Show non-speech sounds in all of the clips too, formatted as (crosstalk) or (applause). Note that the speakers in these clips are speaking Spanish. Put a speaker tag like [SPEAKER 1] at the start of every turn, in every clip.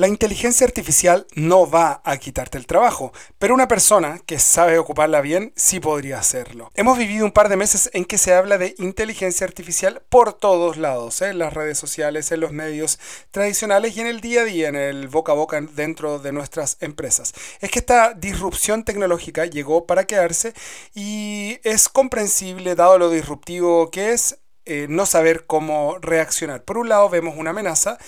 [SPEAKER 1] La inteligencia artificial no va a quitarte el trabajo, pero una persona que sabe ocuparla bien sí podría hacerlo. Hemos vivido un par de meses en que se habla de inteligencia artificial por todos lados, ¿eh? en las redes sociales, en los medios tradicionales y en el día a día, en el boca a boca dentro de nuestras empresas. Es que esta disrupción tecnológica llegó para quedarse y es comprensible dado lo disruptivo que es eh, no saber cómo reaccionar. Por un lado vemos una amenaza,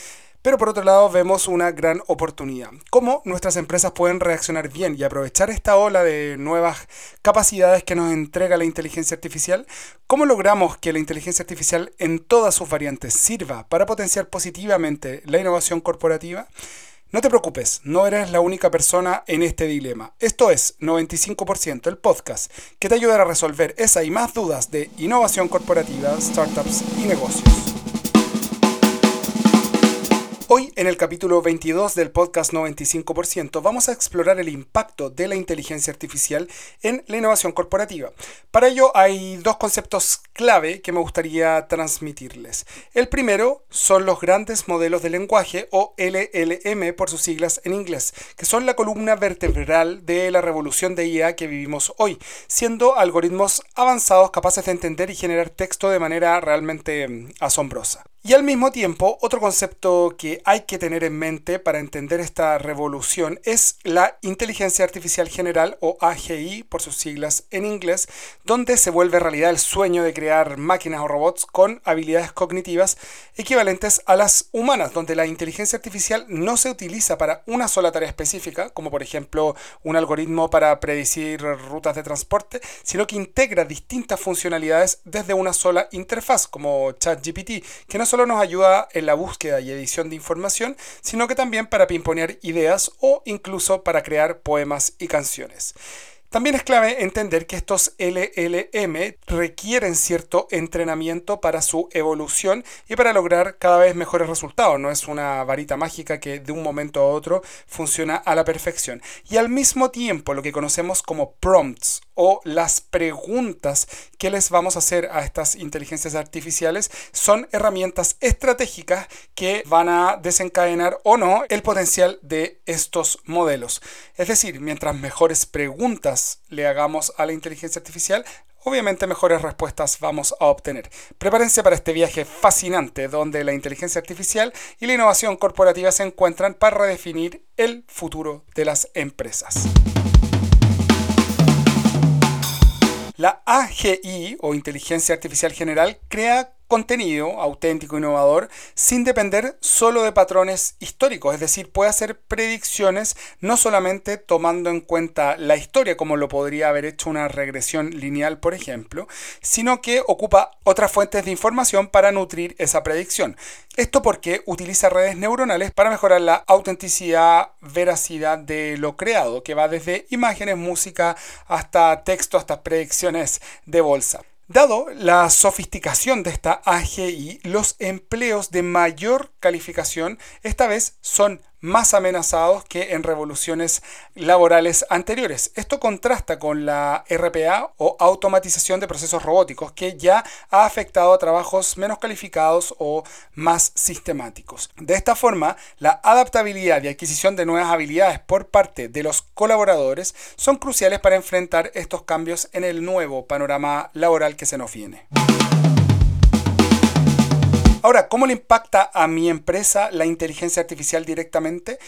[SPEAKER 1] pero por otro lado vemos una gran oportunidad. ¿Cómo nuestras empresas pueden reaccionar bien y aprovechar esta ola de nuevas capacidades que nos entrega la inteligencia artificial? ¿Cómo logramos que la inteligencia artificial en todas sus variantes sirva para potenciar positivamente la innovación corporativa? No te preocupes, no eres la única persona en este dilema. Esto es 95% el podcast que te ayudará a resolver esa y más dudas de innovación corporativa, startups y negocios. Hoy, en el capítulo 22 del podcast 95%, vamos a explorar el impacto de la inteligencia artificial en la innovación corporativa. Para ello hay dos conceptos clave que me gustaría transmitirles. El primero son los grandes modelos de lenguaje o LLM por sus siglas en inglés, que son la columna vertebral de la revolución de IA que vivimos hoy, siendo algoritmos avanzados capaces de entender y generar texto de manera realmente mm, asombrosa. Y al mismo tiempo, otro concepto que hay que tener en mente para entender esta revolución es la inteligencia artificial general o AGI por sus siglas en inglés, donde se vuelve realidad el sueño de crear máquinas o robots con habilidades cognitivas equivalentes a las humanas, donde la inteligencia artificial no se utiliza para una sola tarea específica, como por ejemplo un algoritmo para predecir rutas de transporte, sino que integra distintas funcionalidades desde una sola interfaz, como ChatGPT, que no solo nos ayuda en la búsqueda y edición de información, sino que también para pimponear ideas o incluso para crear poemas y canciones. También es clave entender que estos LLM requieren cierto entrenamiento para su evolución y para lograr cada vez mejores resultados. No es una varita mágica que de un momento a otro funciona a la perfección. Y al mismo tiempo lo que conocemos como prompts o las preguntas que les vamos a hacer a estas inteligencias artificiales son herramientas estratégicas que van a desencadenar o no el potencial de estos modelos. Es decir, mientras mejores preguntas le hagamos a la inteligencia artificial, obviamente mejores respuestas vamos a obtener. Prepárense para este viaje fascinante donde la inteligencia artificial y la innovación corporativa se encuentran para redefinir el futuro de las empresas. La AGI o Inteligencia Artificial General crea contenido auténtico, innovador, sin depender solo de patrones históricos, es decir, puede hacer predicciones no solamente tomando en cuenta la historia, como lo podría haber hecho una regresión lineal, por ejemplo, sino que ocupa otras fuentes de información para nutrir esa predicción. Esto porque utiliza redes neuronales para mejorar la autenticidad, veracidad de lo creado, que va desde imágenes, música, hasta texto, hasta predicciones de bolsa. Dado la sofisticación de esta AGI, los empleos de mayor calificación esta vez son más amenazados que en revoluciones laborales anteriores. Esto contrasta con la RPA o automatización de procesos robóticos que ya ha afectado a trabajos menos calificados o más sistemáticos. De esta forma, la adaptabilidad y adquisición de nuevas habilidades por parte de los colaboradores son cruciales para enfrentar estos cambios en el nuevo panorama laboral que se nos viene. Ahora, ¿cómo le impacta a mi empresa la inteligencia artificial directamente?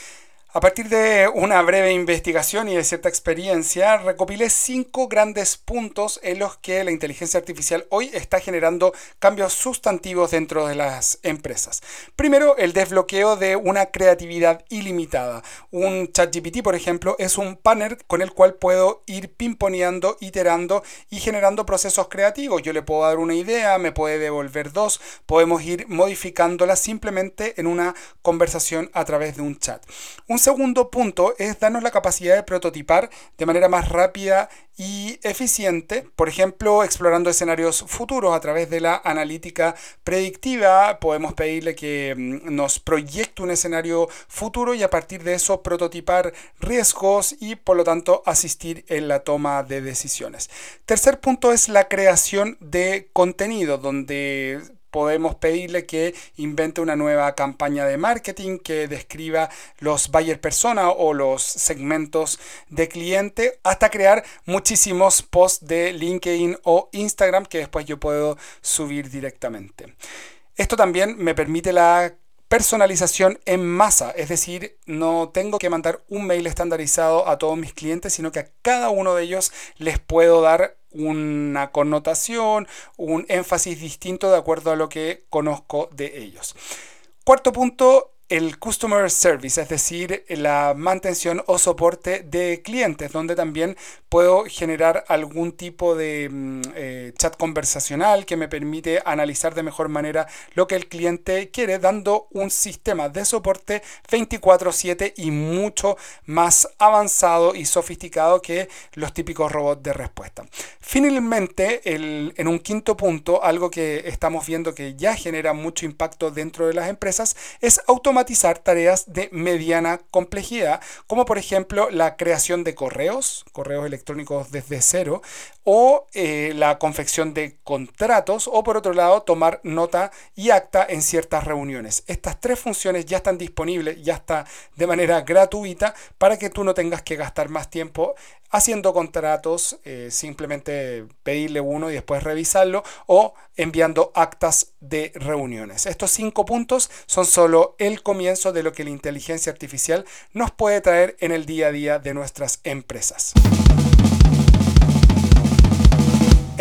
[SPEAKER 1] A partir de una breve investigación y de cierta experiencia, recopilé cinco grandes puntos en los que la inteligencia artificial hoy está generando cambios sustantivos dentro de las empresas. Primero, el desbloqueo de una creatividad ilimitada. Un ChatGPT, por ejemplo, es un panel con el cual puedo ir pimponeando, iterando y generando procesos creativos. Yo le puedo dar una idea, me puede devolver dos, podemos ir modificándola simplemente en una conversación a través de un chat. Un segundo punto es darnos la capacidad de prototipar de manera más rápida y eficiente, por ejemplo, explorando escenarios futuros a través de la analítica predictiva, podemos pedirle que mm, nos proyecte un escenario futuro y a partir de eso prototipar riesgos y por lo tanto asistir en la toma de decisiones. Tercer punto es la creación de contenido, donde podemos pedirle que invente una nueva campaña de marketing que describa los buyer persona o los segmentos de cliente hasta crear muchísimos posts de LinkedIn o Instagram que después yo puedo subir directamente. Esto también me permite la personalización en masa, es decir, no tengo que mandar un mail estandarizado a todos mis clientes, sino que a cada uno de ellos les puedo dar una connotación, un énfasis distinto de acuerdo a lo que conozco de ellos. Cuarto punto, el Customer Service, es decir, la mantención o soporte de clientes, donde también puedo generar algún tipo de mm, eh, chat conversacional que me permite analizar de mejor manera lo que el cliente quiere, dando un sistema de soporte 24/7 y mucho más avanzado y sofisticado que los típicos robots de respuesta. Finalmente, en un quinto punto, algo que estamos viendo que ya genera mucho impacto dentro de las empresas es automatizar tareas de mediana complejidad, como por ejemplo la creación de correos, correos electrónicos desde cero, o eh, la confección de contratos, o por otro lado tomar nota y acta en ciertas reuniones. Estas tres funciones ya están disponibles, ya está de manera gratuita, para que tú no tengas que gastar más tiempo haciendo contratos, eh, simplemente pedirle uno y después revisarlo, o enviando actas de reuniones. Estos cinco puntos son solo el comienzo de lo que la inteligencia artificial nos puede traer en el día a día de nuestras empresas.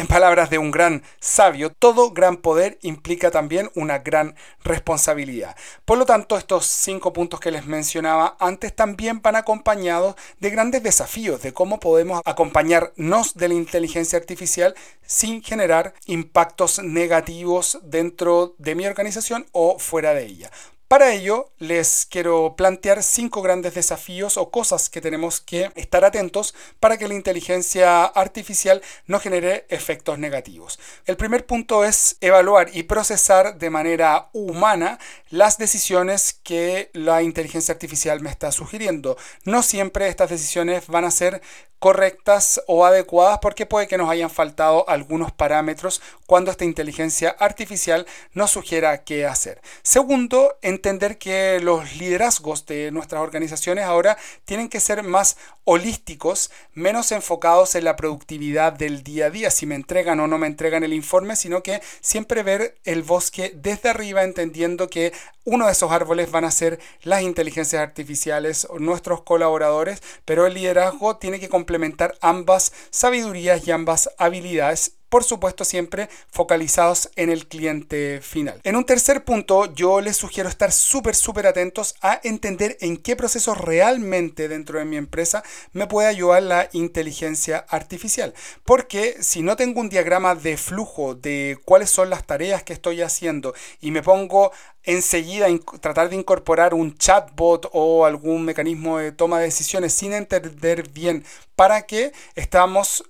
[SPEAKER 1] En palabras de un gran sabio, todo gran poder implica también una gran responsabilidad. Por lo tanto, estos cinco puntos que les mencionaba antes también van acompañados de grandes desafíos de cómo podemos acompañarnos de la inteligencia artificial sin generar impactos negativos dentro de mi organización o fuera de ella. Para ello, les quiero plantear cinco grandes desafíos o cosas que tenemos que estar atentos para que la inteligencia artificial no genere efectos negativos. El primer punto es evaluar y procesar de manera humana las decisiones que la inteligencia artificial me está sugiriendo. No siempre estas decisiones van a ser correctas o adecuadas porque puede que nos hayan faltado algunos parámetros cuando esta inteligencia artificial nos sugiera qué hacer. Segundo, entender que los liderazgos de nuestras organizaciones ahora tienen que ser más holísticos, menos enfocados en la productividad del día a día, si me entregan o no me entregan el informe, sino que siempre ver el bosque desde arriba entendiendo que uno de esos árboles van a ser las inteligencias artificiales o nuestros colaboradores, pero el liderazgo tiene que complementar ambas sabidurías y ambas habilidades por supuesto siempre focalizados en el cliente final. En un tercer punto, yo les sugiero estar súper, súper atentos a entender en qué procesos realmente dentro de mi empresa me puede ayudar la inteligencia artificial. Porque si no tengo un diagrama de flujo de cuáles son las tareas que estoy haciendo y me pongo enseguida tratar de incorporar un chatbot o algún mecanismo de toma de decisiones sin entender bien para qué estamos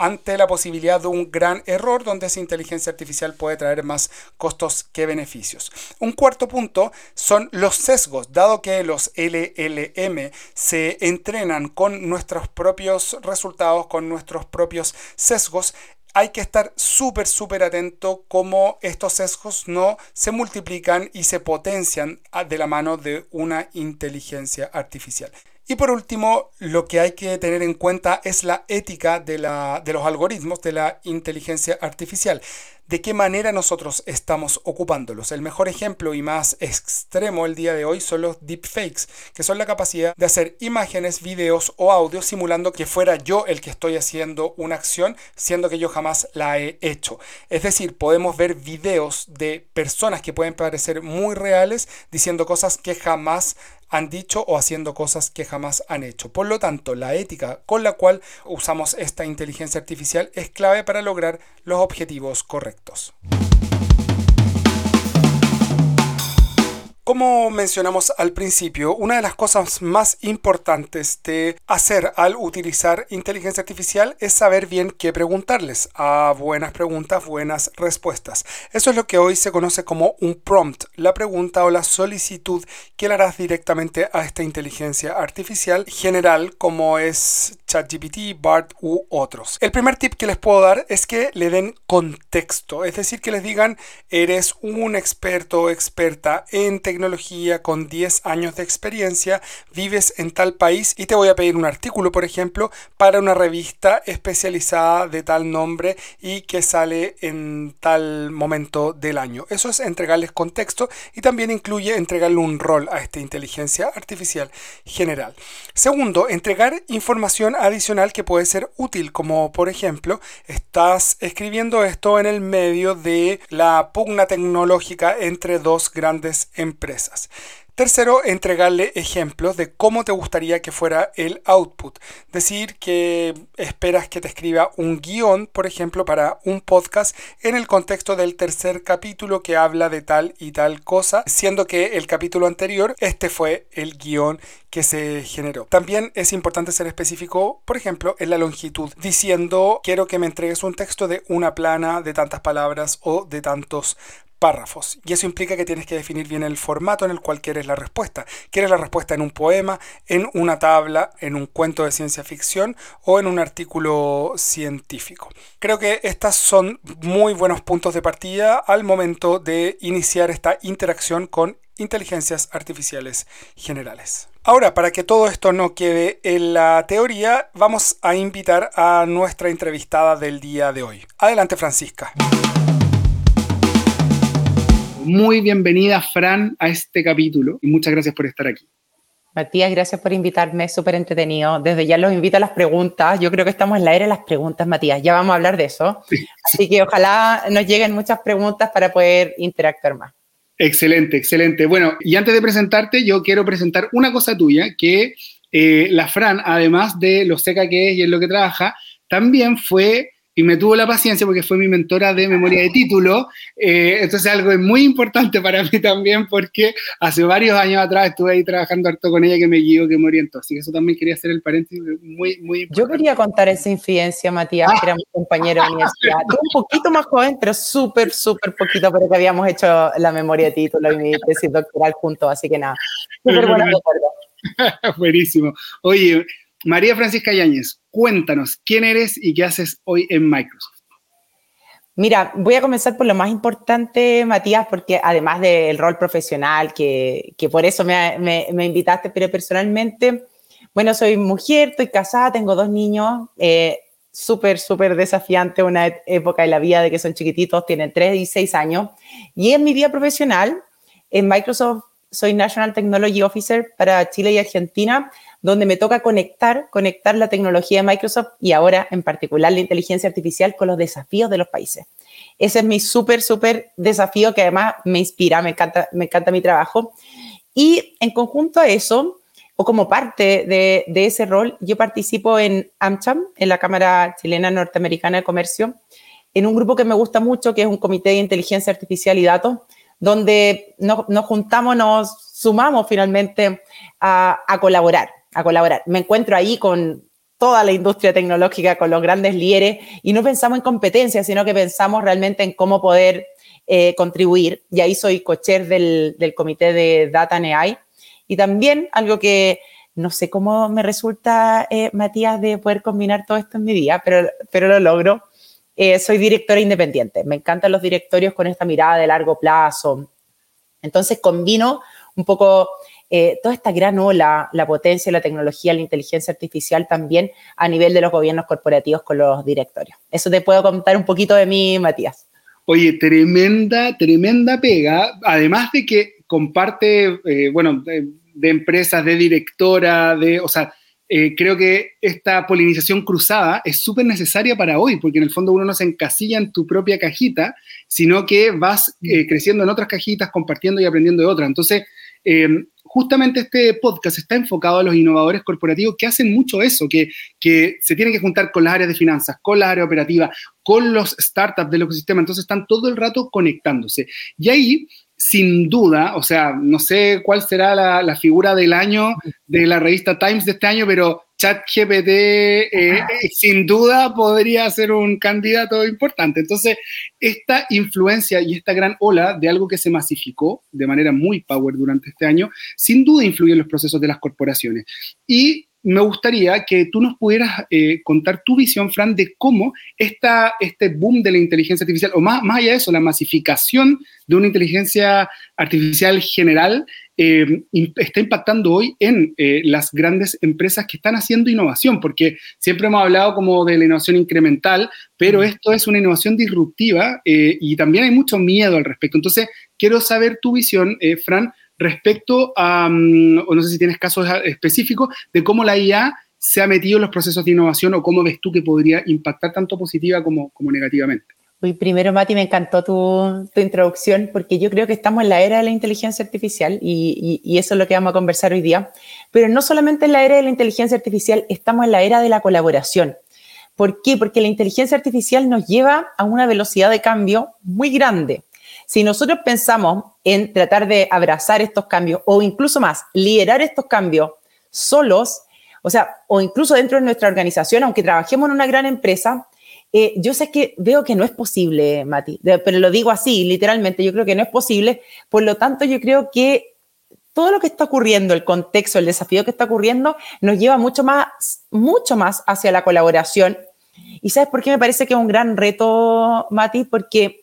[SPEAKER 1] ante la posibilidad de un gran error donde esa inteligencia artificial puede traer más costos que beneficios. Un cuarto punto son los sesgos, dado que los LLM se entrenan con nuestros propios resultados, con nuestros propios sesgos, hay que estar súper, súper atento cómo estos sesgos no se multiplican y se potencian de la mano de una inteligencia artificial. Y por último, lo que hay que tener en cuenta es la ética de, la, de los algoritmos de la inteligencia artificial de qué manera nosotros estamos ocupándolos. El mejor ejemplo y más extremo el día de hoy son los deepfakes, que son la capacidad de hacer imágenes, videos o audios simulando que fuera yo el que estoy haciendo una acción, siendo que yo jamás la he hecho. Es decir, podemos ver videos de personas que pueden parecer muy reales diciendo cosas que jamás han dicho o haciendo cosas que jamás han hecho. Por lo tanto, la ética con la cual usamos esta inteligencia artificial es clave para lograr los objetivos correctos. Como mencionamos al principio, una de las cosas más importantes de hacer al utilizar inteligencia artificial es saber bien qué preguntarles. A buenas preguntas, buenas respuestas. Eso es lo que hoy se conoce como un prompt, la pregunta o la solicitud que le harás directamente a esta inteligencia artificial general como es ChatGPT, BART u otros. El primer tip que les puedo dar es que le den contexto, es decir, que les digan, eres un experto o experta en tecnología con 10 años de experiencia, vives en tal país y te voy a pedir un artículo, por ejemplo, para una revista especializada de tal nombre y que sale en tal momento del año. Eso es entregarles contexto y también incluye entregarle un rol a esta inteligencia artificial general. Segundo, entregar información adicional que puede ser útil, como por ejemplo, estás escribiendo esto en el medio de la pugna tecnológica entre dos grandes empresas. Tercero, entregarle ejemplos de cómo te gustaría que fuera el output. Decir que esperas que te escriba un guion, por ejemplo, para un podcast en el contexto del tercer capítulo que habla de tal y tal cosa, siendo que el capítulo anterior, este fue el guion que se generó. También es importante ser específico, por ejemplo, en la longitud, diciendo quiero que me entregues un texto de una plana, de tantas palabras o de tantos párrafos. Y eso implica que tienes que definir bien el formato en el cual quieres la respuesta. ¿Quieres la respuesta en un poema, en una tabla, en un cuento de ciencia ficción o en un artículo científico? Creo que estos son muy buenos puntos de partida al momento de iniciar esta interacción con inteligencias artificiales generales. Ahora, para que todo esto no quede en la teoría, vamos a invitar a nuestra entrevistada del día de hoy. Adelante, Francisca. Muy bienvenida, Fran, a este capítulo y muchas gracias por estar aquí.
[SPEAKER 2] Matías, gracias por invitarme, súper entretenido. Desde ya los invito a las preguntas. Yo creo que estamos en la era de las preguntas, Matías. Ya vamos a hablar de eso. Así que ojalá nos lleguen muchas preguntas para poder interactuar más.
[SPEAKER 1] Excelente, excelente. Bueno, y antes de presentarte, yo quiero presentar una cosa tuya, que eh, la Fran, además de lo seca que es y en lo que trabaja, también fue y me tuvo la paciencia porque fue mi mentora de memoria de título. Eh, entonces algo muy importante para mí también porque hace varios años atrás estuve ahí trabajando harto con ella que me guió, que me orientó. Así que eso también quería hacer el paréntesis muy, muy
[SPEAKER 2] importante. Yo quería contar esa infidencia, Matías, que era mi compañero de (laughs) universidad. un poquito más joven, pero súper, súper poquito, porque habíamos hecho la memoria de título y mi tesis doctoral juntos. Así que nada, súper buena (laughs)
[SPEAKER 1] Buenísimo. Oye, María Francisca Yáñez, cuéntanos, ¿quién eres y qué haces hoy en Microsoft?
[SPEAKER 2] Mira, voy a comenzar por lo más importante, Matías, porque además del rol profesional, que, por eso me, invitaste, pero personalmente, bueno, soy mujer, estoy casada, tengo dos niños, eh, súper, súper desafiante, una época de la vida de que son chiquititos, tienen 3 y 6 años. Y en mi vida profesional, en Microsoft soy National Technology Officer para Chile y Argentina, donde me toca conectar, conectar la tecnología de Microsoft y ahora en particular la inteligencia artificial con los desafíos de los países. Ese es mi súper, súper desafío que además me inspira, me encanta, me encanta mi trabajo. Y en conjunto a eso, o como parte de, ese rol, yo participo en AmCham, en la Cámara Chilena Norteamericana de Comercio, en un grupo que me gusta mucho, que es un comité de inteligencia artificial y datos, donde nos, juntamos, nos sumamos finalmente a colaborar a colaborar. Me encuentro ahí con toda la industria tecnológica, con los grandes líderes, y no pensamos en competencia, sino que pensamos realmente en cómo poder eh, contribuir. Y ahí soy cocher del, del comité de Data and AI. Y también algo que no sé cómo me resulta, eh, Matías, de poder combinar todo esto en mi día, pero, pero lo logro. Eh, soy directora independiente. Me encantan los directorios con esta mirada de largo plazo. Entonces combino un poco eh, toda esta gran ola, la potencia, la tecnología, la inteligencia artificial también a nivel de los gobiernos corporativos con los directorios. Eso te puedo contar un poquito de mí, Matías.
[SPEAKER 1] Oye, tremenda, tremenda pega, además de que comparte, eh, bueno, de, empresas, de directora, de, o sea, eh, creo que esta polinización cruzada es súper necesaria para hoy, porque en el fondo uno no se encasilla en tu propia cajita, sino que vas creciendo en otras cajitas, compartiendo y aprendiendo de otras. Entonces, justamente este podcast está enfocado a los innovadores corporativos que hacen mucho eso, que, que se tienen que juntar con las áreas de finanzas, con las áreas operativas, con los startups del ecosistema, entonces están todo el rato conectándose. Y ahí sin duda, o sea, no sé cuál será la, figura del año de la revista Times de este año, pero ChatGPT eh, eh, sin duda podría ser un candidato importante. Entonces, esta influencia y esta gran ola de algo que se masificó de manera muy power durante este año, sin duda influye en los procesos de las corporaciones. Y
[SPEAKER 3] me gustaría que tú nos pudieras eh, contar tu visión, Fran, de cómo esta, este boom de la inteligencia artificial, o más, más allá de eso, la masificación de una inteligencia artificial general, eh, está impactando hoy en eh, las grandes empresas que están haciendo innovación, porque siempre hemos hablado como de la innovación incremental, pero esto es una innovación disruptiva y también hay mucho miedo al respecto. Entonces, quiero saber tu visión, Fran, respecto a, mm, o no sé si tienes casos específicos, de cómo la IA se ha metido en los procesos de innovación o cómo ves tú que podría impactar tanto positiva como, como negativamente.
[SPEAKER 2] Uy, primero, Mati, me encantó tu, tu, introducción porque yo creo que estamos en la era de la inteligencia artificial y, y, eso es lo que vamos a conversar hoy día. Pero no solamente en la era de la inteligencia artificial, estamos en la era de la colaboración. ¿Por qué? Porque la inteligencia artificial nos lleva a una velocidad de cambio muy grande. Si nosotros pensamos en tratar de abrazar estos cambios o incluso más, liderar estos cambios solos, o sea, o incluso dentro de nuestra organización, aunque trabajemos en una gran empresa, eh, yo sé que veo que no es posible, Mati, pero lo digo así, literalmente, yo creo que no es posible. Por lo tanto, yo creo que todo lo que está ocurriendo, el contexto, el desafío que está ocurriendo, nos lleva mucho más, mucho más hacia la colaboración. ¿Y sabes por qué me parece que es un gran reto, Mati? Porque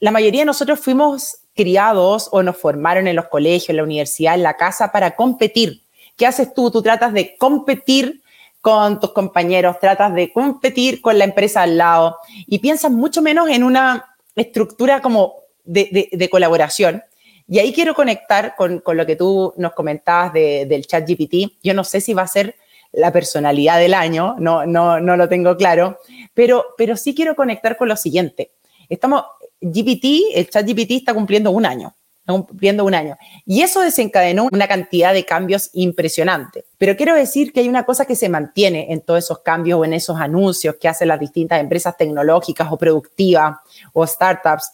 [SPEAKER 2] la mayoría de nosotros fuimos criados o nos formaron en los colegios, en la universidad, en la casa para competir. ¿Qué haces tú? Tú tratas de competir con tus compañeros, tratas de competir con la empresa al lado y piensas mucho menos en una estructura como de, colaboración. Y ahí quiero conectar con, lo que tú nos comentabas del chat GPT. Yo no sé si va a ser la personalidad del año, no, no, no lo tengo claro, pero, pero sí quiero conectar con lo siguiente. Estamos, GPT, el chat GPT está cumpliendo un año, cumpliendo un año. Y eso desencadenó una cantidad de cambios impresionantes. Pero quiero decir que hay una cosa que se mantiene en todos esos cambios o en esos anuncios que hacen las distintas empresas tecnológicas o productivas o startups,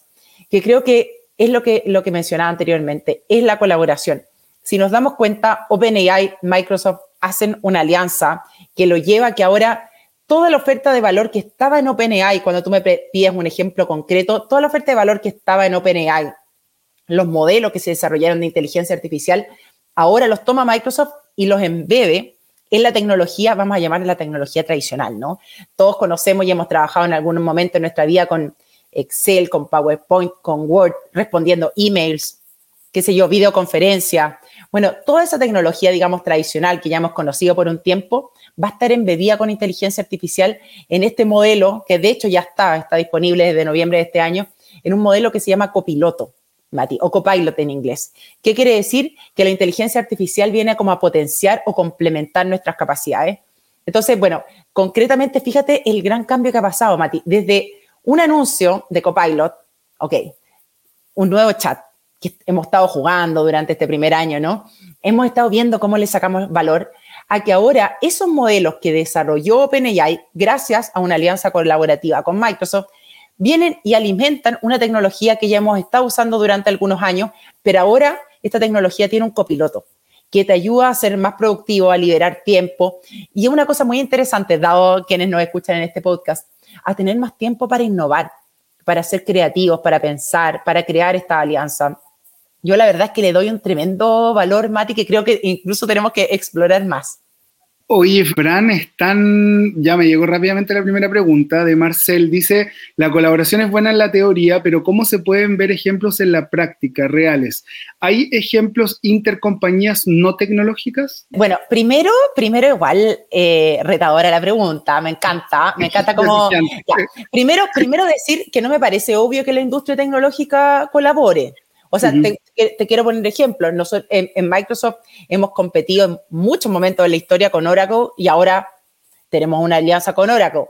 [SPEAKER 2] que creo que es lo que, lo que mencionaba anteriormente, es la colaboración. Si nos damos cuenta, OpenAI, Microsoft hacen una alianza que lo lleva a que ahora toda la oferta de valor que estaba en OpenAI, cuando tú me pides un ejemplo concreto, toda la oferta de valor que estaba en OpenAI, los modelos que se desarrollaron de inteligencia artificial, ahora los toma Microsoft y los embebe en la tecnología, vamos a llamarla la tecnología tradicional, ¿no? Todos conocemos y hemos trabajado en algún momento en nuestra vida con Excel, con PowerPoint, con Word, respondiendo emails, qué sé yo, videoconferencia. Bueno, toda esa tecnología, digamos, tradicional que ya hemos conocido por un tiempo, va a estar embebida con inteligencia artificial en este modelo, que de hecho ya está, está disponible desde noviembre de este año, en un modelo que se llama copiloto, Mati, o copilot en inglés. ¿Qué quiere decir? Que la inteligencia artificial viene como a potenciar o complementar nuestras capacidades. Entonces, bueno, concretamente, fíjate el gran cambio que ha pasado, Mati. Desde un anuncio de Copilot, ok, un nuevo chat que hemos estado jugando durante este primer año, ¿no? Hemos estado viendo cómo le sacamos valor a que ahora esos modelos que desarrolló OpenAI, gracias a una alianza colaborativa con Microsoft, vienen y alimentan una tecnología que ya hemos estado usando durante algunos años, pero ahora esta tecnología tiene un copiloto que te ayuda a ser más productivo, a liberar tiempo. Y es una cosa muy interesante, dado quienes nos escuchan en este podcast, a tener más tiempo para innovar, para ser creativos, para pensar, para crear esta alianza. Yo la verdad es que le doy un tremendo valor, Mati, que creo que incluso tenemos que explorar más.
[SPEAKER 3] Oye, Fran, están, ya me llegó rápidamente la primera pregunta de Marcel. Dice, la colaboración es buena en la teoría, pero ¿cómo se pueden ver ejemplos en la práctica reales? ¿Hay ejemplos intercompañías no tecnológicas?
[SPEAKER 2] Bueno, primero, primero igual eh, retadora la pregunta, me encanta, me encanta (laughs) como... primero, primero decir que no me parece obvio que la industria tecnológica colabore. O sea, te, quiero poner ejemplo. Nosotros, en, Microsoft hemos competido en muchos momentos de la historia con Oracle y ahora tenemos una alianza con Oracle.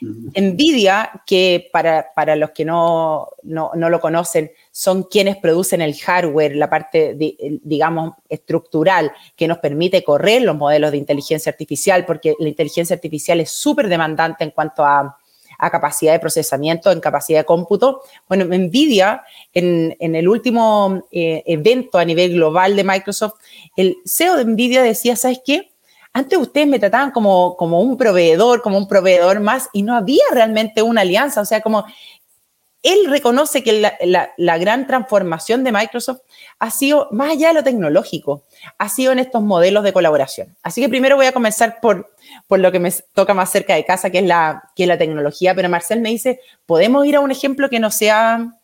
[SPEAKER 2] Nvidia, que para, para los que no, no, no, lo conocen, son quienes producen el hardware, la parte, digamos, estructural que nos permite correr los modelos de inteligencia artificial, porque la inteligencia artificial es súper demandante en cuanto a, a capacidad de procesamiento, en capacidad de cómputo. Bueno, Nvidia, en, en el último eh, evento a nivel global de Microsoft, el CEO de Nvidia decía, ¿sabes qué? Antes ustedes me trataban como, como un proveedor, como un proveedor más, y no había realmente una alianza, o sea, como él reconoce que la, gran transformación de Microsoft ha sido más allá de lo tecnológico, ha sido en estos modelos de colaboración. Así que primero voy a comenzar por, por lo que me toca más cerca de casa, que es, la, que es la tecnología, pero Marcel me dice, ¿podemos ir a un ejemplo que no sea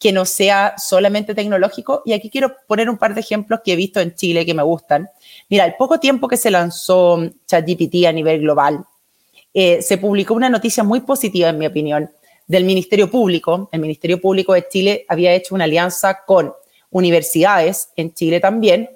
[SPEAKER 2] que no sea solamente tecnológico. Y aquí quiero poner un par de ejemplos que he visto en Chile que me gustan. Mira, el poco tiempo que se lanzó ChatGPT a nivel global, eh, se publicó una noticia muy positiva, en mi opinión, del Ministerio Público. El Ministerio Público de Chile había hecho una alianza con universidades en Chile también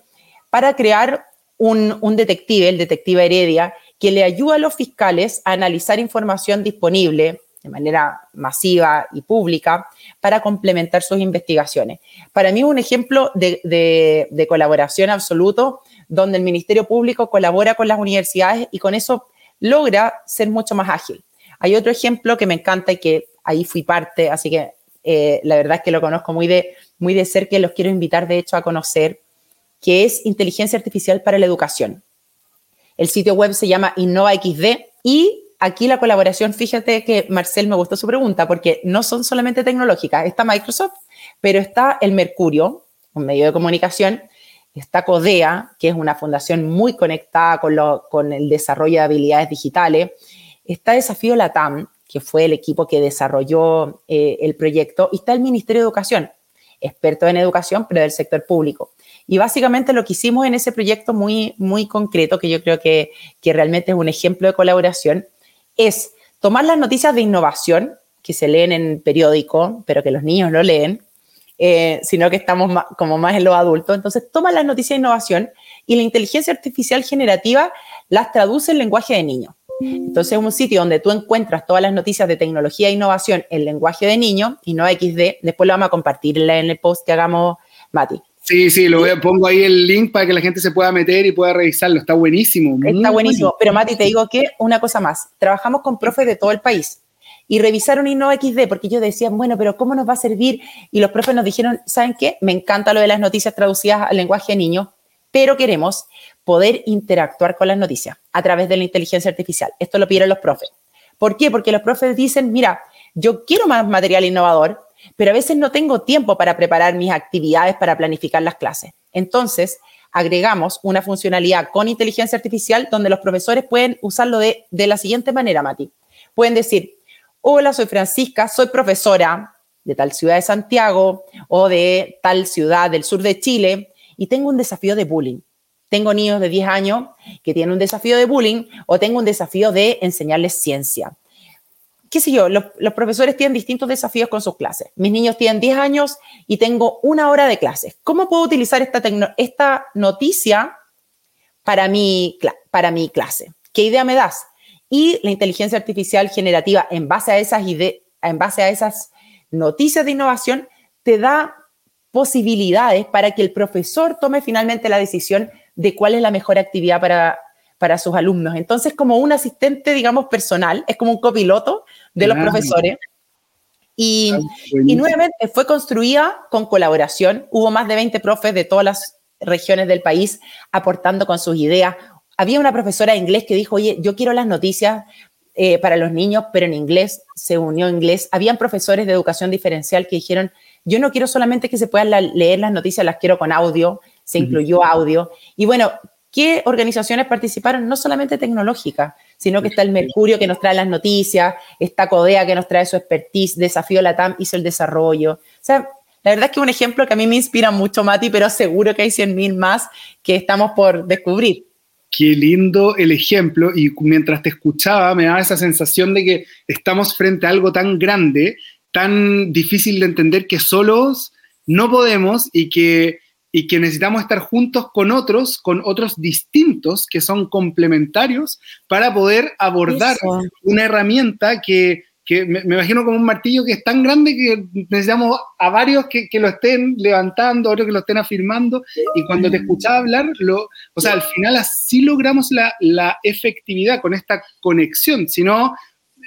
[SPEAKER 2] para crear un, un detective, el detective Heredia, que le ayuda a los fiscales a analizar información disponible de manera masiva y pública para complementar sus investigaciones. Para mí un ejemplo de, de, de, colaboración absoluto donde el Ministerio Público colabora con las universidades y con eso logra ser mucho más ágil. Hay otro ejemplo que me encanta y que ahí fui parte, así que eh, la verdad es que lo conozco muy de, muy de cerca y los quiero invitar de hecho a conocer, que es inteligencia artificial para la educación. El sitio web se llama InnovaXD y aquí la colaboración, fíjate que Marcel me gustó su pregunta porque no son solamente tecnológicas, está Microsoft, pero está el Mercurio, un medio de comunicación, está CODEA, que es una fundación muy conectada con, lo, con el desarrollo de habilidades digitales, está Desafío Latam, que fue el equipo que desarrolló eh, el proyecto, y está el Ministerio de Educación, experto en educación, pero del sector público. Y básicamente lo que hicimos en ese proyecto muy, muy concreto, que yo creo que, que realmente es un ejemplo de colaboración, es tomar las noticias de innovación que se leen en periódico, pero que los niños no leen, eh, sino que estamos como más en los adultos. Entonces, toma las noticias de innovación y la inteligencia artificial generativa las traduce en lenguaje de niño. Entonces es un sitio donde tú encuentras todas las noticias de tecnología e innovación en lenguaje de niño y no XD. Después lo vamos a compartir en el post que hagamos, Mati.
[SPEAKER 3] Sí, sí, lo pongo ahí el link para que la gente se pueda meter y pueda revisarlo. Está buenísimo.
[SPEAKER 2] Está buenísimo. Pero Mati, te digo que una cosa más. Trabajamos con profes de todo el país y revisaron XD porque ellos decían, bueno, pero ¿cómo nos va a servir? Y los profes nos dijeron, ¿saben qué? Me encanta lo de las noticias traducidas al lenguaje de niño, pero queremos poder interactuar con las noticias a través de la inteligencia artificial. Esto lo pidieron los profes. ¿Por qué? Porque los profes dicen, mira, yo quiero más material innovador, pero a veces no tengo tiempo para preparar mis actividades para planificar las clases. Entonces, agregamos una funcionalidad con inteligencia artificial donde los profesores pueden usarlo de, de la siguiente manera, Mati. Pueden decir, hola, soy Francisca, soy profesora de tal ciudad de Santiago o de tal ciudad del sur de Chile y tengo un desafío de bullying tengo niños de 10 años que tienen un desafío de bullying o tengo un desafío de enseñarles ciencia. ¿Qué sé yo? Los, profesores tienen distintos desafíos con sus clases. Mis niños tienen 10 años y tengo una hora de clases. ¿Cómo puedo utilizar esta, noticia para mi, clase? ¿Qué idea me das? Y la inteligencia artificial generativa, en base a esas, en base a esas noticias de innovación, te da posibilidades para que el profesor tome finalmente la decisión de cuál es la mejor actividad para, para sus alumnos. Entonces, como un asistente, digamos, personal, es como un copiloto de los profesores. Y, y, nuevamente fue construida con colaboración. Hubo más de 20 profes de todas las regiones del país aportando con sus ideas. Había una profesora de inglés que dijo, oye, yo quiero las noticias eh, para los niños, pero en inglés, se unió inglés. Habían profesores de educación diferencial que dijeron, yo no quiero solamente que se puedan leer las noticias, las quiero con audio, se incluyó audio. Y bueno, ¿qué organizaciones participaron? No solamente tecnológicas, sino que está el Mercurio que nos trae las noticias, está Codea que nos trae su expertise, Desafío Latam hizo el desarrollo. O sea, la verdad es que es un ejemplo que a mí me inspira mucho, Mati, pero seguro que hay 100.000 más que estamos por descubrir.
[SPEAKER 3] Qué lindo el ejemplo y mientras te escuchaba me daba esa sensación de que estamos frente a algo tan grande, tan difícil de entender que solos no podemos y que y que necesitamos estar juntos con otros, con otros distintos que son complementarios para poder abordar una herramienta que, me, imagino como un martillo que es tan grande que necesitamos a varios que, lo estén levantando, otros que lo estén afirmando, y cuando te escuchaba hablar, lo, o sea, al final así logramos la, la efectividad con esta conexión, si no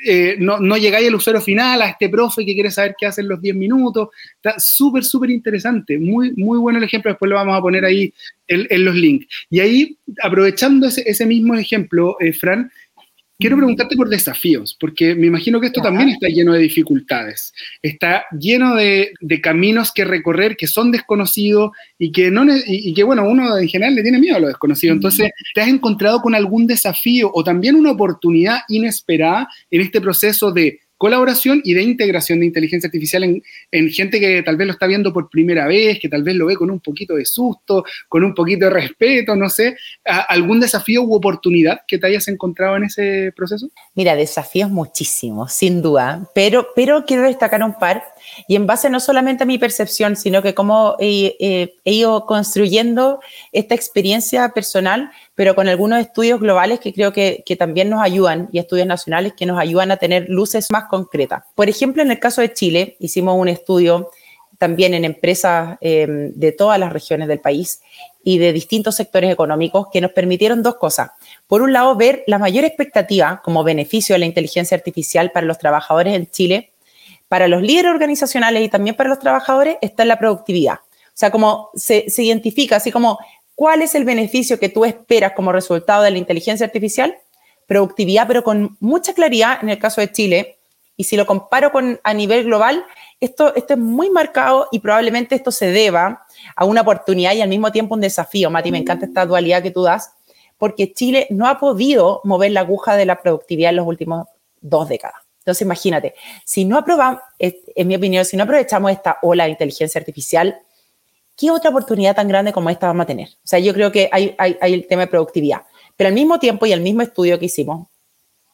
[SPEAKER 3] eh, no, no, llegáis al usuario final, a este profe que quiere saber qué hace en los 10 minutos. Está súper, súper interesante. Muy, muy bueno el ejemplo. Después lo vamos a poner ahí en, los links. Y ahí, aprovechando ese, mismo ejemplo, eh, Fran, quiero preguntarte por desafíos, porque me imagino que esto también está lleno de dificultades, está lleno de, caminos que recorrer que son desconocidos y que, no, y, que, bueno, uno en general le tiene miedo a lo desconocido. Entonces, ¿te has encontrado con algún desafío o también una oportunidad inesperada en este proceso de colaboración y de integración de inteligencia artificial en, gente que tal vez lo está viendo por primera vez, que tal vez lo ve con un poquito de susto, con un poquito de respeto, no sé, ¿algún desafío u oportunidad que te hayas encontrado en ese proceso?
[SPEAKER 2] Mira, desafíos muchísimos, sin duda, pero, pero quiero destacar un par y en base no solamente a mi percepción, sino que cómo he, ido construyendo esta experiencia personal, pero con algunos estudios globales que creo que, también nos ayudan y estudios nacionales que nos ayudan a tener luces más concretas. Por ejemplo, en el caso de Chile, hicimos un estudio también en empresas em, de todas las regiones del país y de distintos sectores económicos que nos permitieron dos cosas. Por un lado, ver la mayor expectativa como beneficio de la inteligencia artificial para los trabajadores en Chile para los líderes organizacionales y también para los trabajadores está en la productividad. O sea, como se, identifica, así como, ¿cuál es el beneficio que tú esperas como resultado de la inteligencia artificial? Productividad, pero con mucha claridad en el caso de Chile. Y si lo comparo con a nivel global, esto, esto es muy marcado y probablemente esto se deba a una oportunidad y al mismo tiempo un desafío. Mati, me encanta esta dualidad que tú das, porque Chile no ha podido mover la aguja de la productividad en los últimos dos décadas. Entonces, imagínate, si no aprobamos, en mi opinión, si no aprovechamos esta ola de inteligencia artificial, ¿qué otra oportunidad tan grande como esta vamos a tener? O sea, yo creo que hay, el tema de productividad. Pero al mismo tiempo y al mismo estudio que hicimos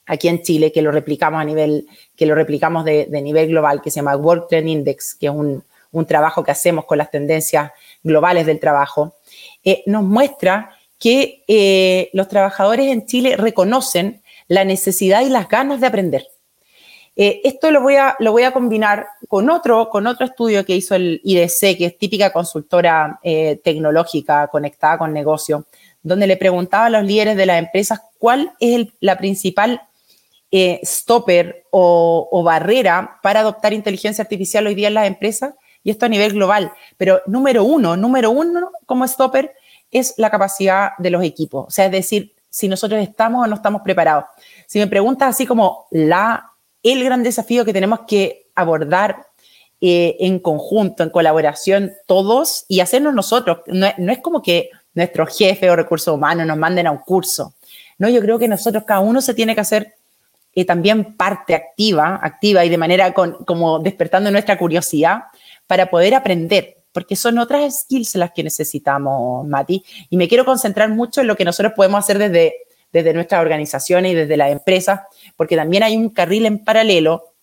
[SPEAKER 2] aquí en Chile, que lo replicamos a nivel, que lo replicamos de, nivel global, que se llama World Trend Index, que es un, trabajo que hacemos con las tendencias globales del trabajo, eh, nos muestra que eh, los trabajadores en Chile reconocen la necesidad y las ganas de aprender. Eh, esto lo voy, a, lo voy a combinar con otro, con otro estudio que hizo el IDC, que es típica consultora eh, tecnológica conectada con negocio, donde le preguntaba a los líderes de las empresas cuál es la principal eh, stopper o, o, barrera para adoptar inteligencia artificial hoy día en las empresas, y esto a nivel global. Pero número uno, número uno como stopper es la capacidad de los equipos, o sea, es decir, si nosotros estamos o no estamos preparados. Si me preguntas así como la el gran desafío que tenemos que abordar eh, en conjunto, en colaboración todos y hacernos nosotros. No, es como que nuestro jefe o recursos humanos nos manden a un curso. No, yo creo que nosotros, cada uno se tiene que hacer eh, también parte activa, activa y de manera como despertando nuestra curiosidad para poder aprender, porque son otras skills las que necesitamos, Mati. Y me quiero concentrar mucho en lo que nosotros podemos hacer desde desde nuestras organizaciones y desde las empresas, porque también hay un carril en paralelo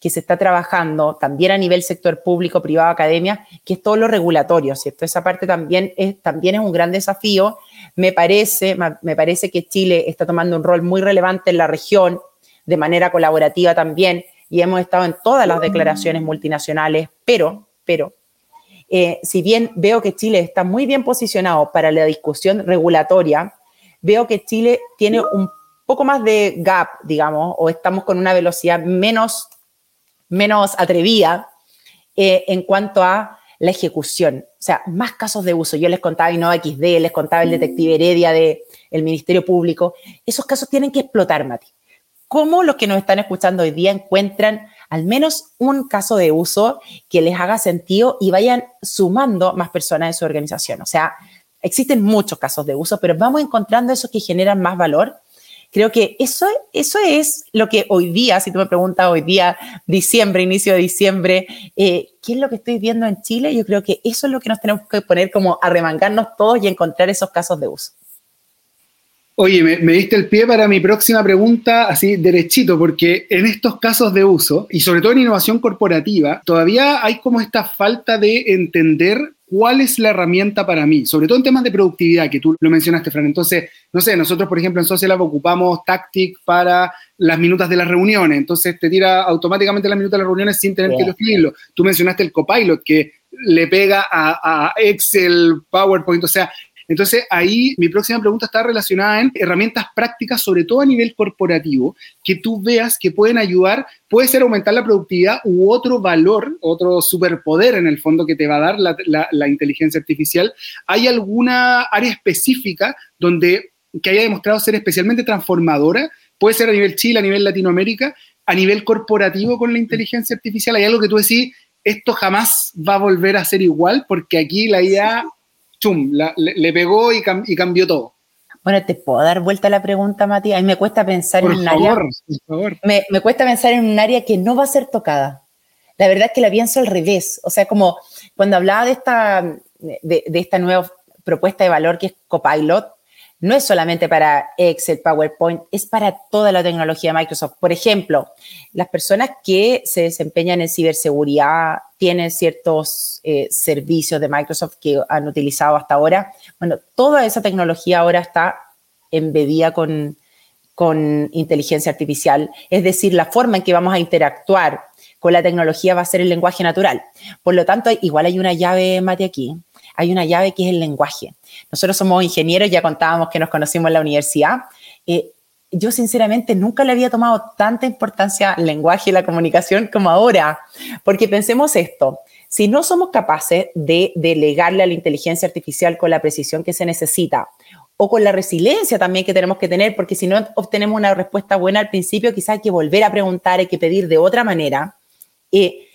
[SPEAKER 2] que se está trabajando también a nivel sector público, privado, academia, que es todo lo regulatorio, ¿cierto? Esa parte también es, también es un gran desafío. Me parece, me parece que Chile está tomando un rol muy relevante en la región, de manera colaborativa también, y hemos estado en todas las declaraciones multinacionales, pero, pero, eh, si bien veo que Chile está muy bien posicionado para la discusión regulatoria, veo que Chile tiene un poco más de gap, digamos, o estamos con una velocidad menos, menos atrevida eh, en cuanto a la ejecución. O sea, más casos de uso. Yo les contaba Innova XD, les contaba el detective Heredia del el Ministerio Público. Esos casos tienen que explotar, Mati. ¿Cómo los que nos están escuchando hoy día encuentran al menos un caso de uso que les haga sentido y vayan sumando más personas en su organización? O sea, Existen muchos casos de uso, pero vamos encontrando esos que generan más valor. Creo que eso, eso es lo que hoy día, si tú me preguntas hoy día, diciembre, inicio de diciembre, eh, ¿qué es lo que estoy viendo en Chile? Yo creo que eso es lo que nos tenemos que poner como a remangarnos todos y encontrar esos casos de uso.
[SPEAKER 3] Oye, me, me, diste el pie para mi próxima pregunta, así derechito, porque en estos casos de uso, y sobre todo en innovación corporativa, todavía hay como esta falta de entender cuál es la herramienta para mí, sobre todo en temas de productividad, que tú lo mencionaste, Fran. Entonces, no sé, nosotros, por ejemplo, en Social ocupamos Tactic para las minutas de las reuniones, entonces te tira automáticamente las minutas de las reuniones sin tener que escribirlo. Tú mencionaste el Copilot, que le pega a, a Excel, PowerPoint, o sea, entonces, ahí mi próxima pregunta está relacionada en herramientas prácticas, sobre todo a nivel corporativo, que tú veas que pueden ayudar, puede ser aumentar la productividad u otro valor, otro superpoder en el fondo que te va a dar la, inteligencia artificial. ¿Hay alguna área específica donde que haya demostrado ser especialmente transformadora puede ser a nivel Chile, a nivel Latinoamérica, a nivel corporativo con la inteligencia artificial, hay algo que tú decís, esto jamás va a volver a ser igual porque aquí la IA, chum, le, pegó y, cambió todo.
[SPEAKER 2] Bueno, te puedo dar vuelta a la pregunta, Matías. A mí me cuesta pensar en un área. Por favor. Me, me, cuesta pensar en un área que no va a ser tocada. La verdad es que la pienso al revés. O sea, como cuando hablaba de esta, de, de esta nueva propuesta de valor que es Copilot, no es solamente para Excel, PowerPoint, es para toda la tecnología de Microsoft. Por ejemplo, las personas que se desempeñan en ciberseguridad tienen ciertos eh, servicios de Microsoft que han utilizado hasta ahora. Bueno, toda esa tecnología ahora está embedida con, con inteligencia artificial, es decir, la forma en que vamos a interactuar con la tecnología va a ser el lenguaje natural. Por lo tanto, igual hay una llave, Mate, aquí, hay una llave que es el lenguaje. Nosotros somos ingenieros, ya contábamos que nos conocimos en la universidad. Eh, yo sinceramente nunca le había tomado tanta importancia al lenguaje y la comunicación como ahora, porque pensemos esto, si no somos capaces de delegarle a la inteligencia artificial con la precisión que se necesita o con la resiliencia también que tenemos que tener, porque si no obtenemos una respuesta buena al principio, quizás hay que volver a preguntar, hay que pedir de otra manera. Eh,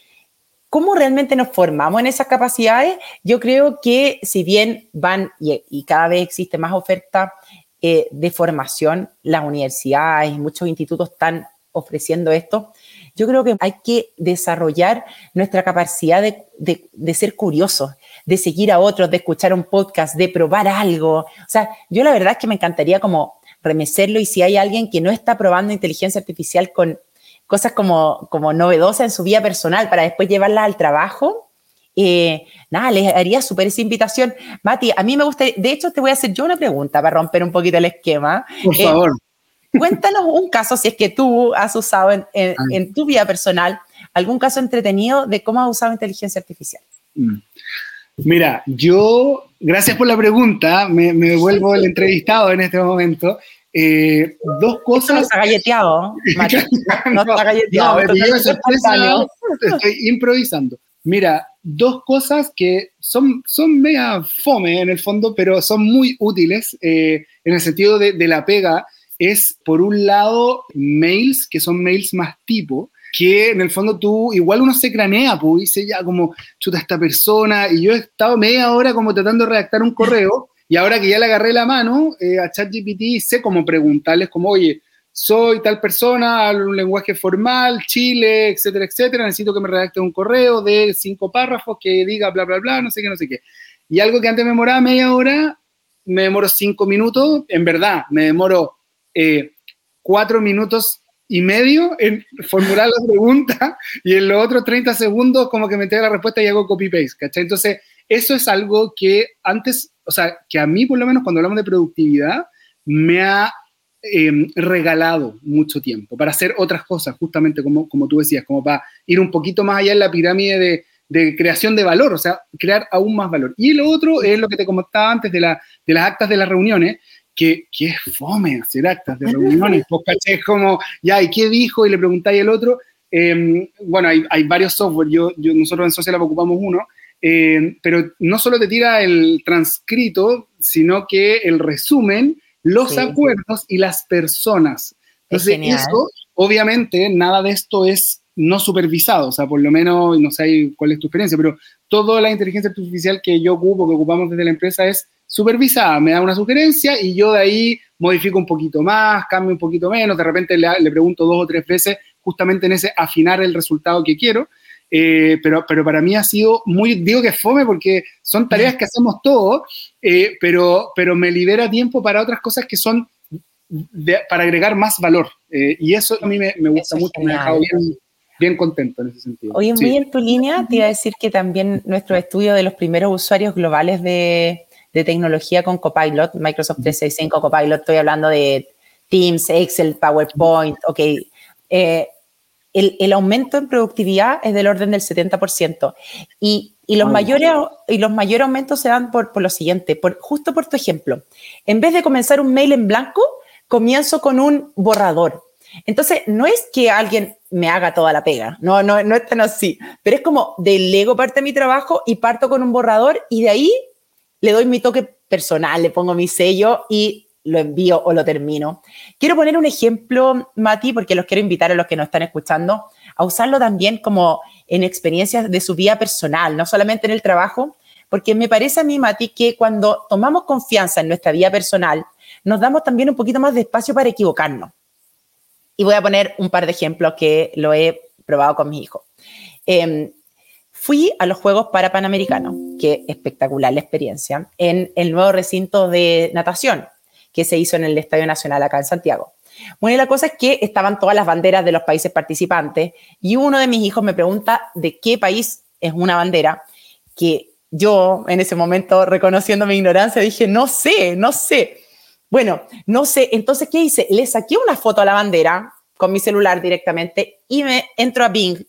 [SPEAKER 2] ¿Cómo realmente nos formamos en esas capacidades? Yo creo que si bien van y, cada vez existe más oferta eh, de formación, las universidades y muchos institutos están ofreciendo esto, yo creo que hay que desarrollar nuestra capacidad de, ser curiosos, de seguir a otros, de escuchar un podcast, de probar algo. O sea, yo la verdad es que me encantaría como remecerlo y si hay alguien que no está probando inteligencia artificial con cosas como, como novedosas en su vida personal para después llevarlas al trabajo, eh, nada, les haría súper esa invitación. Mati, a mí me gusta, de hecho te voy a hacer yo una pregunta para romper un poquito el esquema.
[SPEAKER 3] Por eh, favor.
[SPEAKER 2] Cuéntanos un caso, si es que tú has usado en, en, tu vida personal, algún caso entretenido de cómo has usado inteligencia artificial. Mm.
[SPEAKER 3] Mira, yo, gracias por la pregunta, me, me vuelvo el entrevistado en este momento. Eh, dos cosas. (laughs) No
[SPEAKER 2] está galleteado.
[SPEAKER 3] no, está galleteado. estoy improvisando. Mira, dos cosas que son, son media fome en el fondo, pero son muy útiles eh, en el sentido de, de, la pega. Es, por un lado, mails, que son mails más tipo, que en el fondo tú, igual uno se cranea, pues dice ya como, chuta esta persona, y yo he estado media hora como tratando de redactar un correo, y ahora que ya le agarré la mano eh, a ChatGPT, sé cómo preguntarles, como, oye, soy tal persona, hablo un lenguaje formal, Chile, etcétera, etcétera, necesito que me redacte un correo de cinco párrafos que diga bla, bla, bla, no sé qué, no sé qué. Y algo que antes me demoraba media hora, me demoro cinco minutos, en verdad, me demoro eh, cuatro minutos y medio en formular la pregunta (laughs) y en los otros 30 segundos como que me entrega la respuesta y hago copy-paste, ¿cachai? Entonces, eso es algo que antes o sea, que a mí por lo menos cuando hablamos de productividad, me ha em, regalado mucho tiempo para hacer otras cosas, justamente como, como tú decías, como para ir un poquito más allá en la pirámide de, de creación de valor, o sea, crear aún más valor. Y lo otro es lo que te comentaba antes de, la, de las actas de las reuniones, que, que, es fome hacer actas de reuniones, (laughs) pues caché, es como, ya, ¿y qué dijo? Y le preguntáis al otro. Em, bueno, hay, hay, varios software, yo, yo, nosotros en Social ocupamos uno, eh, pero no solo te tira el transcrito, sino que el resumen, los acuerdos y las personas. Entonces, eso, obviamente, nada de esto es no supervisado, o sea, por lo menos, no sé cuál es tu experiencia, pero toda la inteligencia artificial que yo ocupo, que ocupamos desde la empresa, es supervisada. Me da una sugerencia y yo de ahí modifico un poquito más, cambio un poquito menos, de repente le, le pregunto dos o tres veces justamente en ese afinar el resultado que quiero. Eh, pero, pero para mí ha sido muy, digo que fome porque son tareas que hacemos todos, eh, pero, pero me libera tiempo para otras cosas que son para agregar más valor. Eh, y eso a mí me, me gusta mucho, me ha dejado bien, bien contento en ese sentido.
[SPEAKER 2] Hoy muy en tu línea te iba a decir que también nuestro estudio de los primeros usuarios globales de, de tecnología con Copilot, Microsoft 365 Copilot, estoy hablando de Teams, Excel, PowerPoint, ok. Eh, el, aumento en productividad es del orden del 70%. Y, los, mayores, y los mayores aumentos se dan por, lo siguiente, por, justo por tu ejemplo. En vez de comenzar un mail en blanco, comienzo con un borrador. Entonces, no es que alguien me haga toda la pega, no, no, no es tan así, pero es como delego parte de mi trabajo y parto con un borrador y de ahí le doy mi toque personal, le pongo mi sello y lo envío o lo termino. Quiero poner un ejemplo, Mati, porque los quiero invitar a los que nos están escuchando a usarlo también como en experiencias de su vida personal, no solamente en el trabajo, porque me parece a mí, Mati, que cuando tomamos confianza en nuestra vida personal, nos damos también un poquito más de espacio para equivocarnos. Y voy a poner un par de ejemplos que lo he probado con mi hijo. Em, fui a los Juegos para Panamericanos, qué espectacular la experiencia, en el nuevo recinto de natación que se hizo en el Estadio Nacional acá en Santiago. Bueno, y la cosa es que estaban todas las banderas de los países participantes y uno de mis hijos me pregunta de qué país es una bandera que yo en ese momento, reconociendo mi ignorancia, dije, no sé, no sé. Bueno, no sé. Entonces, ¿qué hice? Le saqué una foto a la bandera con mi celular directamente y me entro a Bing.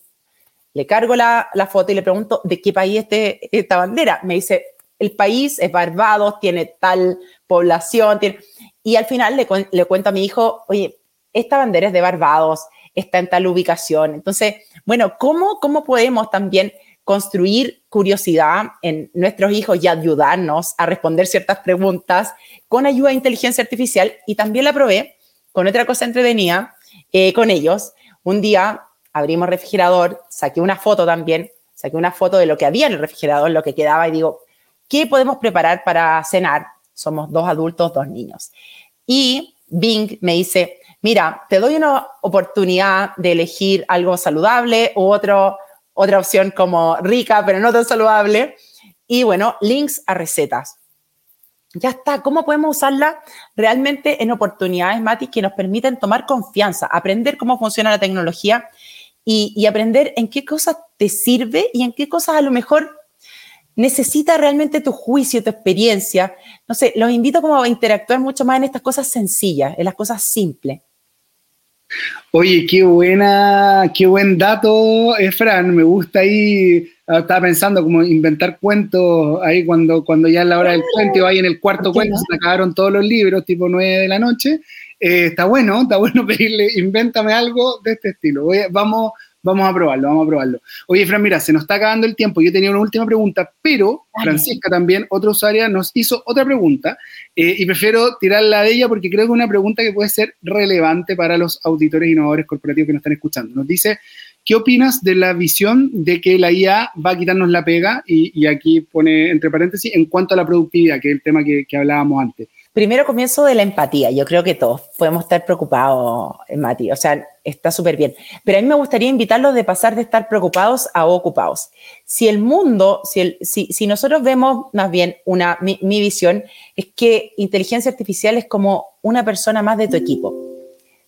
[SPEAKER 2] Le cargo la, foto y le pregunto, ¿de qué país es esta bandera? Me dice, el país es Barbados, tiene tal población. Y al final le, le cuento a mi hijo, oye, esta bandera es de Barbados, está en tal ubicación. Entonces, bueno, ¿cómo, cómo podemos también construir curiosidad en nuestros hijos y ayudarnos a responder ciertas preguntas con ayuda de inteligencia artificial. Y también la probé con otra cosa entretenida eh, con ellos. Un día abrimos refrigerador, saqué una foto también, saqué una foto de lo que había en el refrigerador, lo que quedaba y digo, ¿qué podemos preparar para cenar? Somos dos adultos, dos niños. Y Bing me dice, mira, te doy una oportunidad de elegir algo saludable u otra opción como rica, pero no tan saludable. Y bueno, links a recetas. Ya está, ¿cómo podemos usarla realmente en oportunidades, Mati, que nos permiten tomar confianza, aprender cómo funciona la tecnología y, y aprender en qué cosas te sirve y en qué cosas a lo mejor necesita realmente tu juicio, tu experiencia. No sé, los invito como a interactuar mucho más en estas cosas sencillas, en las cosas simples.
[SPEAKER 3] Oye, qué buena, qué buen dato, Efran. Me gusta ahí. Ah, estaba pensando como inventar cuentos ahí cuando, cuando ya es la hora del cuento, ahí en el cuarto cuento se acabaron todos los libros, tipo nueve de la noche. Eh, está bueno, está bueno (laughs) pedirle, invéntame algo de este estilo. vamos, Vamos a probarlo, vamos a probarlo. Oye, Fran, mira, se nos está acabando el tiempo. Yo tenía una última pregunta, pero Francisca también, otra usuaria, nos hizo otra pregunta eh, y prefiero tirarla de ella porque creo que es una pregunta que puede ser relevante para los auditores innovadores corporativos que nos están escuchando. Nos dice, ¿qué opinas de la visión de que la IA va a quitarnos la pega? Y, aquí pone entre paréntesis, en cuanto a la productividad, que es el tema que, que hablábamos antes.
[SPEAKER 2] Primero comienzo de la empatía. Yo creo que todos podemos estar preocupados, Mati. O sea, está súper bien. Pero a mí me gustaría invitarlos de pasar de estar preocupados a ocupados. Si el mundo, si, nosotros vemos más bien una, mi, mi, visión, es que inteligencia artificial es como una persona más de tu equipo.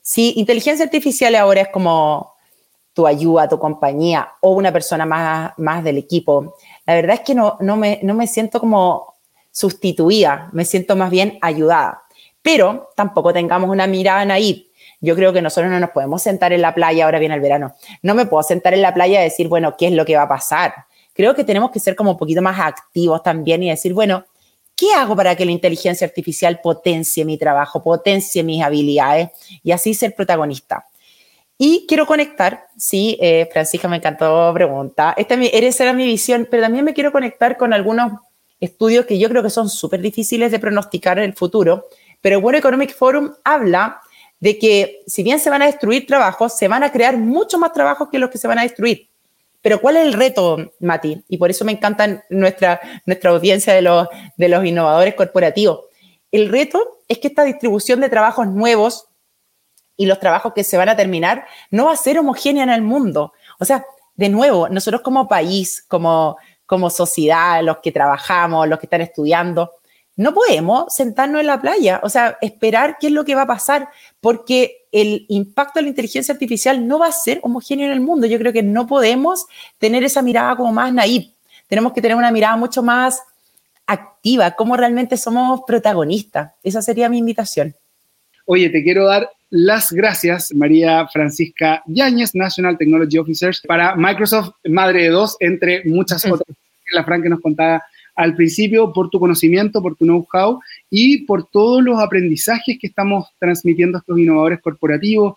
[SPEAKER 2] Si inteligencia artificial ahora es como tu ayuda, tu compañía o una persona más, más del equipo, la verdad es que no, no, me, no me siento como sustituida, me siento más bien ayudada. Pero tampoco tengamos una mirada naive. Yo creo que nosotros no nos podemos sentar en la playa, ahora viene el verano, no me puedo sentar en la playa y decir, bueno, ¿qué es lo que va a pasar? Creo que tenemos que ser como un poquito más activos también y decir, bueno, ¿qué hago para que la inteligencia artificial potencie mi trabajo, potencie mis habilidades y así ser protagonista? Y quiero conectar, sí, eh, Francisca, me encantó pregunta. Esta, esa era mi visión, pero también me quiero conectar con algunos estudios que yo creo que son súper difíciles de pronosticar en el futuro, pero el World Economic Forum habla de que si bien se van a destruir trabajos, se van a crear mucho más trabajos que los que se van a destruir. Pero ¿cuál es el reto, Mati? Y por eso me encanta nuestra, nuestra audiencia de los, de los innovadores corporativos. El reto es que esta distribución de trabajos nuevos y los trabajos que se van a terminar no va a ser homogénea en el mundo. O sea, de nuevo, nosotros como país, como, como sociedad, los que trabajamos, los que están estudiando, no podemos sentarnos en la playa, o sea, esperar qué es lo que va a pasar, porque el impacto de la inteligencia artificial no va a ser homogéneo en el mundo. Yo creo que no podemos tener esa mirada como más naive. Tenemos que tener una mirada mucho más activa, como realmente somos protagonistas. Esa sería mi invitación.
[SPEAKER 3] Oye, te quiero dar las gracias, María Francisca Yáñez, National Technology Officer para Microsoft, madre de dos, entre muchas otras la Fran que nos contaba al principio, por tu conocimiento, por tu know-how y por todos los aprendizajes que estamos transmitiendo a estos innovadores corporativos.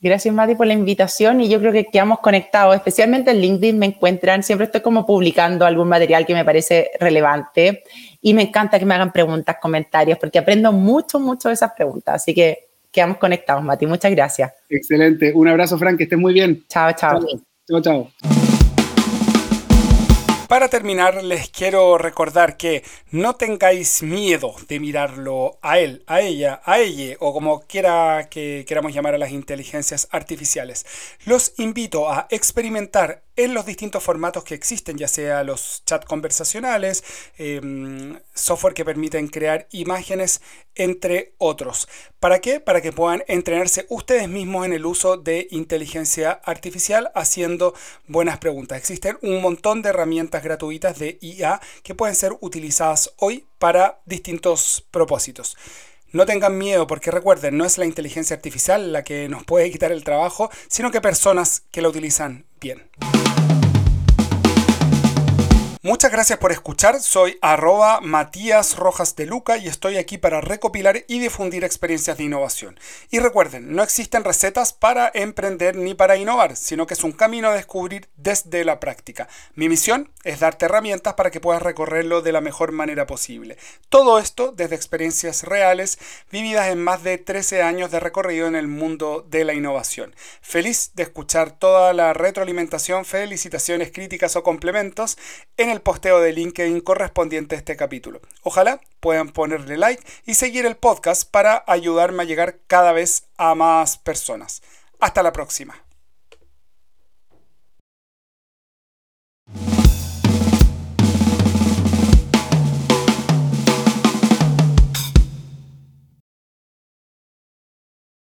[SPEAKER 2] Gracias, Mati, por la invitación y yo creo que quedamos conectados, especialmente en LinkedIn me encuentran, siempre estoy como publicando algún material que me parece relevante y me encanta que me hagan preguntas, comentarios, porque aprendo mucho, mucho de esas preguntas. Así que quedamos conectados, Mati. Muchas gracias.
[SPEAKER 3] Excelente. Un abrazo, Frank, que estés muy bien.
[SPEAKER 2] Chao, chao.
[SPEAKER 3] Chao, chao.
[SPEAKER 1] Para terminar, les quiero recordar que no tengáis miedo de mirarlo a él, a ella, a ella o como quiera que queramos llamar a las inteligencias artificiales. Los invito a experimentar en los distintos formatos que existen, ya sea los chats conversacionales, em, software que permiten crear imágenes, entre otros. ¿Para qué? Para que puedan entrenarse ustedes mismos en el uso de inteligencia artificial haciendo buenas preguntas. Existen un montón de herramientas gratuitas de IA que pueden ser utilizadas hoy para distintos propósitos. No tengan miedo porque recuerden, no es la inteligencia artificial la que nos puede quitar el trabajo, sino que personas que la utilizan bien. Muchas gracias por escuchar, soy arroba Matías Rojas de Luca y estoy aquí para recopilar y difundir experiencias de innovación. Y recuerden, no existen recetas para emprender ni para innovar, sino que es un camino a descubrir desde la práctica. Mi misión es darte herramientas para que puedas recorrerlo de la mejor manera posible. Todo esto desde experiencias reales vividas en más de 13 años de recorrido en el mundo de la innovación. Feliz de escuchar toda la retroalimentación, felicitaciones, críticas o complementos en el posteo de LinkedIn correspondiente a este capítulo. Ojalá puedan ponerle like y seguir el podcast para ayudarme a llegar cada vez a más personas. Hasta la próxima.